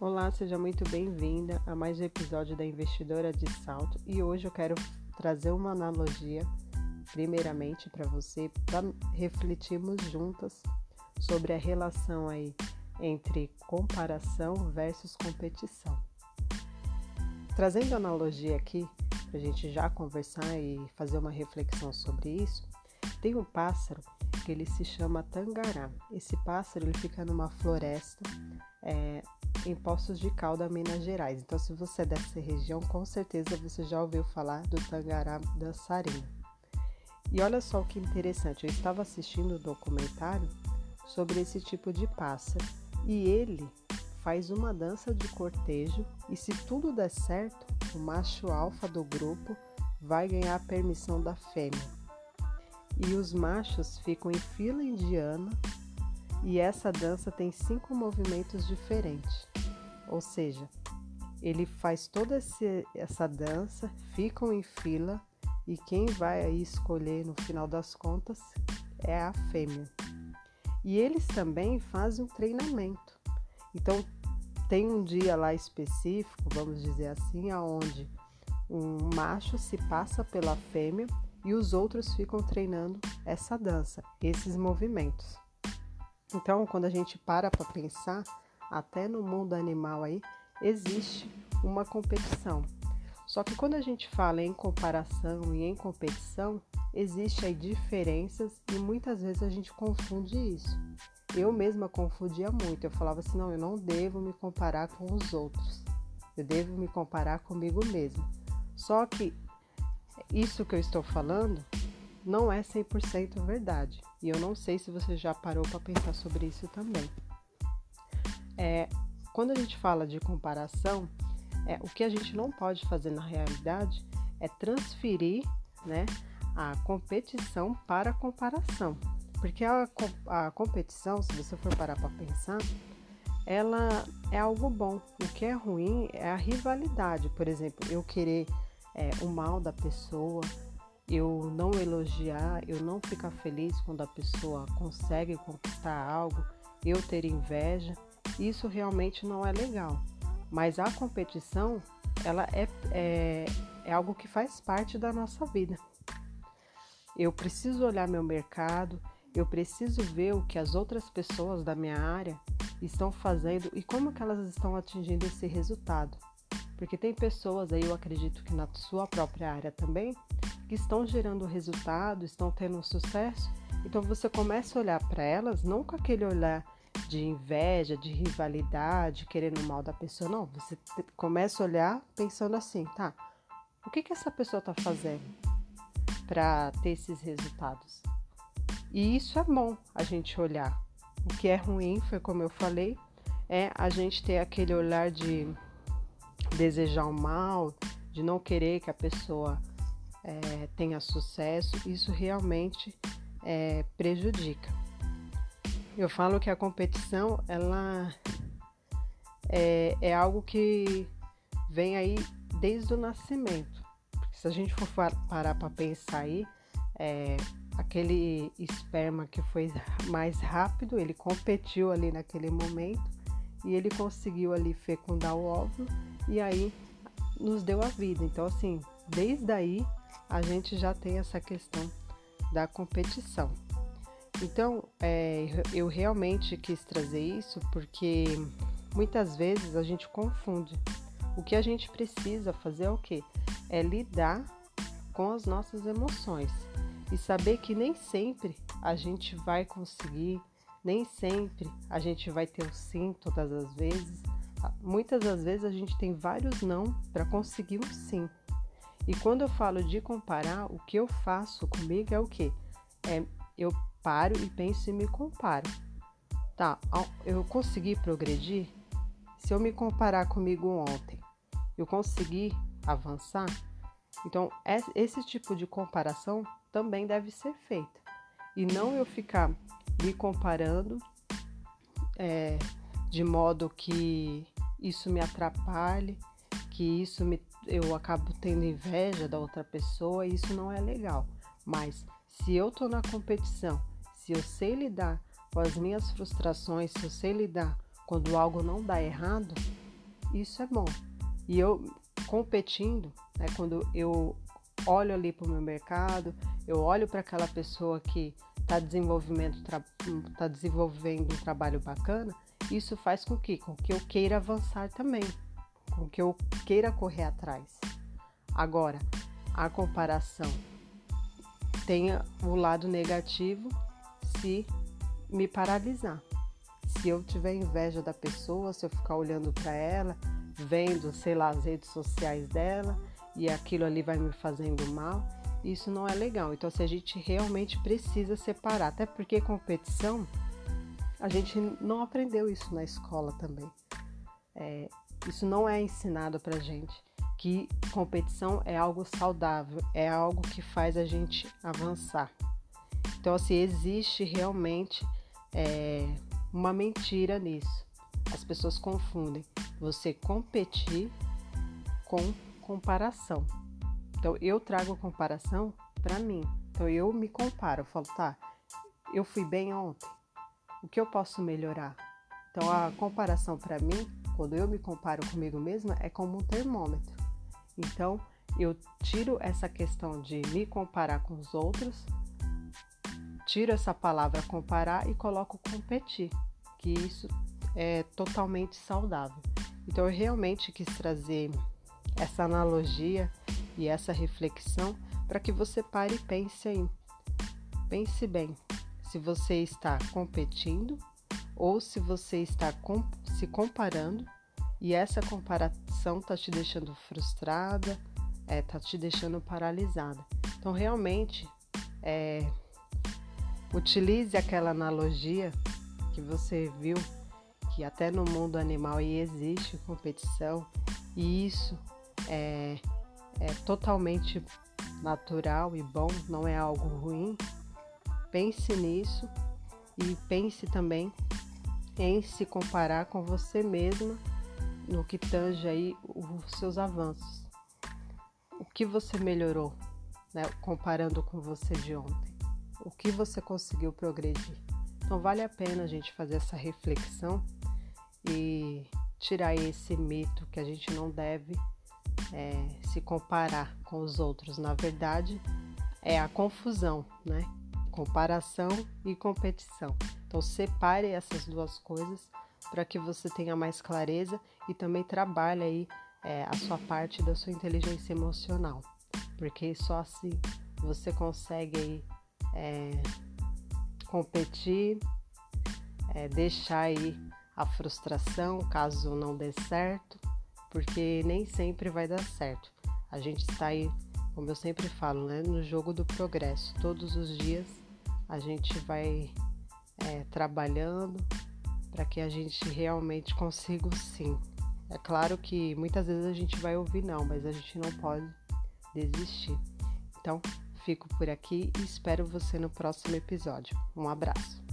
Olá, seja muito bem-vinda a mais um episódio da Investidora de Salto e hoje eu quero trazer uma analogia, primeiramente para você, para refletirmos juntas sobre a relação aí entre comparação versus competição. Trazendo analogia aqui, para a gente já conversar e fazer uma reflexão sobre isso, tem um pássaro que ele se chama tangará. Esse pássaro ele fica numa floresta é, em Poços de Calda, Minas Gerais. Então, se você é dessa região, com certeza você já ouviu falar do tangará dançarino. E olha só que interessante, eu estava assistindo um documentário sobre esse tipo de pássaro e ele faz uma dança de cortejo e se tudo der certo, o macho alfa do grupo vai ganhar a permissão da fêmea e os machos ficam em fila indiana e essa dança tem cinco movimentos diferentes. Ou seja, ele faz toda essa dança, ficam em fila e quem vai aí escolher no final das contas é a fêmea. E eles também fazem um treinamento. Então tem um dia lá específico, vamos dizer assim, aonde um macho se passa pela fêmea e os outros ficam treinando essa dança, esses movimentos. Então, quando a gente para para pensar, até no mundo animal aí existe uma competição. Só que quando a gente fala em comparação e em competição, existe aí diferenças e muitas vezes a gente confunde isso. Eu mesma confundia muito. Eu falava assim: não, eu não devo me comparar com os outros. Eu devo me comparar comigo mesma. Só que isso que eu estou falando não é 100% verdade. E eu não sei se você já parou para pensar sobre isso também. É, quando a gente fala de comparação, é, o que a gente não pode fazer na realidade é transferir né, a competição para a comparação. Porque a, a competição, se você for parar para pensar, ela é algo bom. O que é ruim é a rivalidade. Por exemplo, eu querer é, o mal da pessoa, eu não elogiar, eu não ficar feliz quando a pessoa consegue conquistar algo, eu ter inveja, isso realmente não é legal. Mas a competição, ela é, é, é algo que faz parte da nossa vida. Eu preciso olhar meu mercado, eu preciso ver o que as outras pessoas da minha área estão fazendo e como que elas estão atingindo esse resultado. Porque tem pessoas aí, eu acredito que na sua própria área também, que estão gerando resultado, estão tendo sucesso. Então você começa a olhar para elas não com aquele olhar de inveja, de rivalidade, querendo o mal da pessoa, não. Você começa a olhar pensando assim, tá? O que que essa pessoa está fazendo para ter esses resultados? E isso é bom a gente olhar. O que é ruim, foi como eu falei, é a gente ter aquele olhar de desejar o mal, de não querer que a pessoa é, tenha sucesso, isso realmente é, prejudica. Eu falo que a competição ela é, é algo que vem aí desde o nascimento. Porque se a gente for parar para pensar aí, é, aquele esperma que foi mais rápido, ele competiu ali naquele momento e ele conseguiu ali fecundar o óvulo e aí nos deu a vida. Então, assim, desde aí a gente já tem essa questão da competição. Então, é, eu realmente quis trazer isso porque muitas vezes a gente confunde. O que a gente precisa fazer é o quê? É lidar com as nossas emoções e saber que nem sempre a gente vai conseguir, nem sempre a gente vai ter o sim todas as vezes, muitas das vezes a gente tem vários não para conseguir um sim. E quando eu falo de comparar, o que eu faço comigo é o que? É, eu paro e penso e me comparo. Tá, eu consegui progredir? Se eu me comparar comigo ontem, eu consegui avançar? Então, esse tipo de comparação também deve ser feita. E não eu ficar me comparando é, de modo que isso me atrapalhe, que isso me, eu acabo tendo inveja da outra pessoa, isso não é legal. Mas se eu tô na competição, se eu sei lidar com as minhas frustrações, se eu sei lidar quando algo não dá errado, isso é bom. E eu competindo, né, quando eu olho ali para o meu mercado, eu olho para aquela pessoa que está tá desenvolvendo um trabalho bacana, isso faz com que, com que eu queira avançar também, com que eu queira correr atrás. Agora, a comparação tem o lado negativo se me paralisar. Se eu tiver inveja da pessoa, se eu ficar olhando para ela, vendo, sei lá, as redes sociais dela e aquilo ali vai me fazendo mal, isso não é legal. Então, se a gente realmente precisa separar, até porque competição, a gente não aprendeu isso na escola também. É, isso não é ensinado pra gente que competição é algo saudável, é algo que faz a gente avançar. Então, assim, existe realmente é, uma mentira nisso. As pessoas confundem você competir com comparação. Então, eu trago comparação para mim. Então, eu me comparo. Eu falo, tá, eu fui bem ontem. O que eu posso melhorar? Então, a comparação para mim, quando eu me comparo comigo mesma, é como um termômetro. Então, eu tiro essa questão de me comparar com os outros, tiro essa palavra comparar e coloco competir, que isso é totalmente saudável. Então, eu realmente quis trazer essa analogia e essa reflexão para que você pare e pense aí. Pense bem se você está competindo ou se você está se comparando e essa comparação está te deixando frustrada, é, tá te deixando paralisada. Então, realmente, é, utilize aquela analogia que você viu que até no mundo animal existe competição e isso é, é totalmente natural e bom, não é algo ruim. Pense nisso e pense também em se comparar com você mesma no que tange aí os seus avanços. O que você melhorou, né, comparando com você de ontem? O que você conseguiu progredir? Então vale a pena a gente fazer essa reflexão e tirar esse mito que a gente não deve é, se comparar com os outros. Na verdade, é a confusão, né? Comparação e competição. Então, separe essas duas coisas para que você tenha mais clareza e também trabalhe aí é, a sua parte da sua inteligência emocional, porque só assim você consegue aí é, competir, é, deixar aí a frustração caso não dê certo porque nem sempre vai dar certo. A gente está aí, como eu sempre falo, né, no jogo do progresso. Todos os dias a gente vai é, trabalhando para que a gente realmente consiga sim. É claro que muitas vezes a gente vai ouvir não, mas a gente não pode desistir. Então, fico por aqui e espero você no próximo episódio. Um abraço.